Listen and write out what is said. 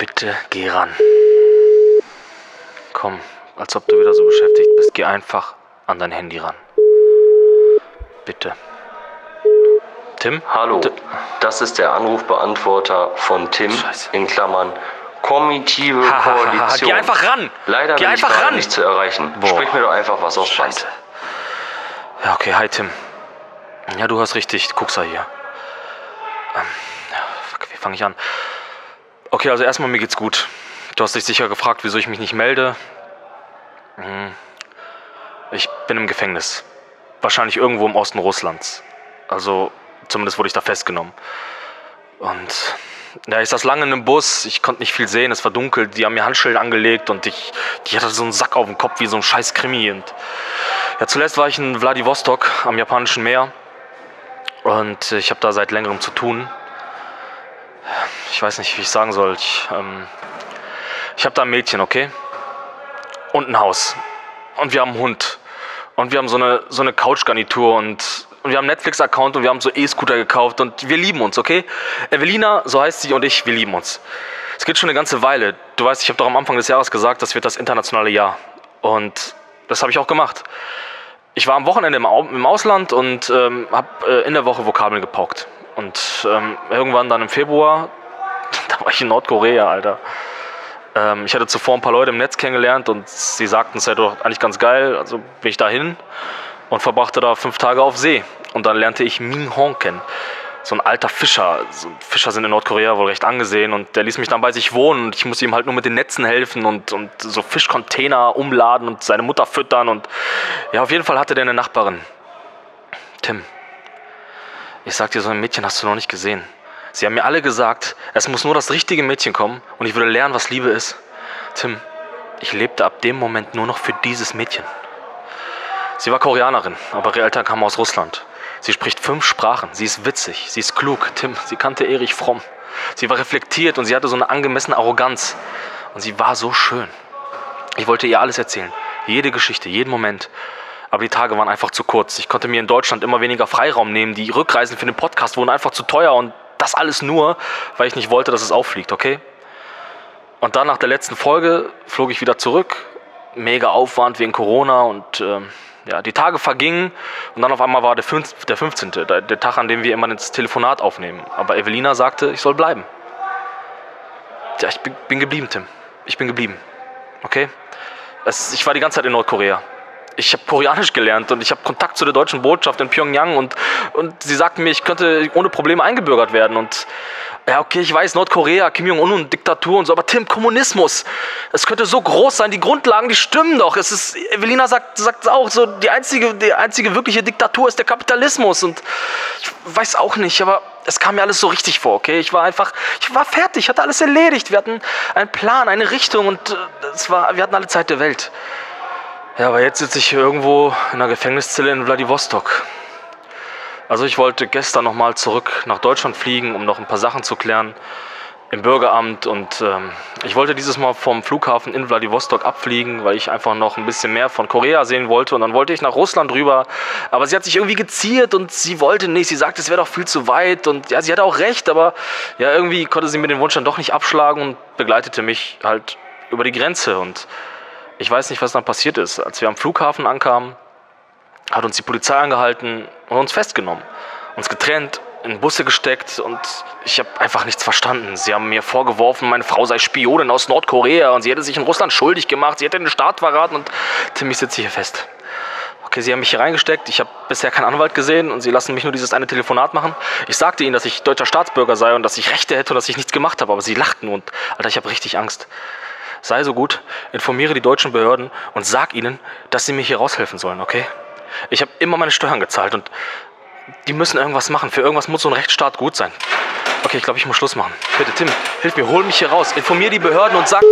Bitte geh ran. Komm, als ob du wieder so beschäftigt bist. Geh einfach an dein Handy ran. Bitte. Tim? Hallo, das ist der Anrufbeantworter von Tim Scheiße. in Klammern Komitive. Koalition. Geh einfach ran. Leider Geh bin ich gerade ran. nicht zu erreichen. Boah. Sprich mir doch einfach was aufs Band. Ja, okay, hi Tim. Ja, du hast richtig, Kuxer hier. Ähm, ja, fuck, wie fange ich an? Okay, also erstmal mir geht's gut. Du hast dich sicher gefragt, wieso ich mich nicht melde. Hm. Ich bin im Gefängnis. Wahrscheinlich irgendwo im Osten Russlands. Also, zumindest wurde ich da festgenommen. Und ja, ich saß lange in einem Bus, ich konnte nicht viel sehen, es war dunkel, die haben mir Handschellen angelegt und ich, die hatte so einen Sack auf dem Kopf wie so ein scheiß Krimi. Und ja, zuletzt war ich in Vladivostok am japanischen Meer und ich habe da seit längerem zu tun. Ich weiß nicht, wie ich sagen soll. Ich, ähm, ich habe da ein Mädchen, okay? Und ein Haus. Und wir haben einen Hund. Und wir haben so eine, so eine Couchgarnitur und, und wir haben einen Netflix-Account und wir haben so E-Scooter gekauft und wir lieben uns, okay? Evelina, so heißt sie und ich, wir lieben uns. Es geht schon eine ganze Weile. Du weißt, ich habe doch am Anfang des Jahres gesagt, das wird das internationale Jahr. Und das habe ich auch gemacht. Ich war am Wochenende im, Au im Ausland und ähm, habe äh, in der Woche Vokabeln gepaukt. Und ähm, irgendwann dann im Februar, da war ich in Nordkorea, Alter. Ähm, ich hatte zuvor ein paar Leute im Netz kennengelernt und sie sagten, es sei doch eigentlich ganz geil. Also bin ich dahin und verbrachte da fünf Tage auf See. Und dann lernte ich Min Hong kennen. So ein alter Fischer. So Fischer sind in Nordkorea wohl recht angesehen und der ließ mich dann bei sich wohnen und ich musste ihm halt nur mit den Netzen helfen und, und so Fischcontainer umladen und seine Mutter füttern und ja, auf jeden Fall hatte der eine Nachbarin. Tim, ich sag dir, so ein Mädchen hast du noch nicht gesehen. Sie haben mir alle gesagt, es muss nur das richtige Mädchen kommen und ich würde lernen, was Liebe ist. Tim, ich lebte ab dem Moment nur noch für dieses Mädchen. Sie war Koreanerin, aber ihre Eltern kamen aus Russland. Sie spricht fünf Sprachen, sie ist witzig, sie ist klug. Tim, sie kannte Erich Fromm. Sie war reflektiert und sie hatte so eine angemessene Arroganz. Und sie war so schön. Ich wollte ihr alles erzählen, jede Geschichte, jeden Moment. Aber die Tage waren einfach zu kurz. Ich konnte mir in Deutschland immer weniger Freiraum nehmen. Die Rückreisen für den Podcast wurden einfach zu teuer und das alles nur, weil ich nicht wollte, dass es auffliegt, okay? Und dann nach der letzten Folge flog ich wieder zurück. Mega Aufwand wegen Corona und ähm, ja, die Tage vergingen und dann auf einmal war der, fünf, der 15., der, der Tag, an dem wir immer das Telefonat aufnehmen. Aber Evelina sagte, ich soll bleiben. Ja, ich bin, bin geblieben, Tim. Ich bin geblieben. Okay? Es, ich war die ganze Zeit in Nordkorea. Ich habe Koreanisch gelernt und ich habe Kontakt zu der deutschen Botschaft in Pyongyang und, und sie sagten mir, ich könnte ohne Probleme eingebürgert werden. Und ja, okay, ich weiß, Nordkorea, Kim Jong-un und Diktatur und so, aber Tim, Kommunismus, es könnte so groß sein, die Grundlagen, die stimmen doch. Es ist, Evelina sagt, sagt auch so, die einzige, die einzige wirkliche Diktatur ist der Kapitalismus und ich weiß auch nicht, aber es kam mir alles so richtig vor, okay? Ich war einfach, ich war fertig, hatte alles erledigt. Wir hatten einen Plan, eine Richtung und äh, es war, wir hatten alle Zeit der Welt. Ja, aber jetzt sitze ich irgendwo in einer Gefängniszelle in Vladivostok. Also ich wollte gestern nochmal zurück nach Deutschland fliegen, um noch ein paar Sachen zu klären im Bürgeramt. Und ähm, ich wollte dieses Mal vom Flughafen in Vladivostok abfliegen, weil ich einfach noch ein bisschen mehr von Korea sehen wollte. Und dann wollte ich nach Russland rüber, aber sie hat sich irgendwie geziert und sie wollte nicht, sie sagte, es wäre doch viel zu weit. Und ja, sie hatte auch recht, aber ja, irgendwie konnte sie mir den Wunsch dann doch nicht abschlagen und begleitete mich halt über die Grenze. Und ich weiß nicht, was dann passiert ist. Als wir am Flughafen ankamen, hat uns die Polizei angehalten und uns festgenommen. Uns getrennt, in Busse gesteckt und ich habe einfach nichts verstanden. Sie haben mir vorgeworfen, meine Frau sei Spionin aus Nordkorea und sie hätte sich in Russland schuldig gemacht, sie hätte den Staat verraten und Tim, ich sitze hier fest. Okay, sie haben mich hier reingesteckt, ich habe bisher keinen Anwalt gesehen und sie lassen mich nur dieses eine Telefonat machen. Ich sagte ihnen, dass ich deutscher Staatsbürger sei und dass ich Rechte hätte und dass ich nichts gemacht habe, aber sie lachten und, Alter, ich habe richtig Angst. Sei so gut, informiere die deutschen Behörden und sag ihnen, dass sie mir hier raushelfen sollen, okay? Ich habe immer meine Steuern gezahlt und die müssen irgendwas machen. Für irgendwas muss so ein Rechtsstaat gut sein. Okay, ich glaube, ich muss Schluss machen. Bitte, Tim, hilf mir, hol mich hier raus. Informier die Behörden und sag.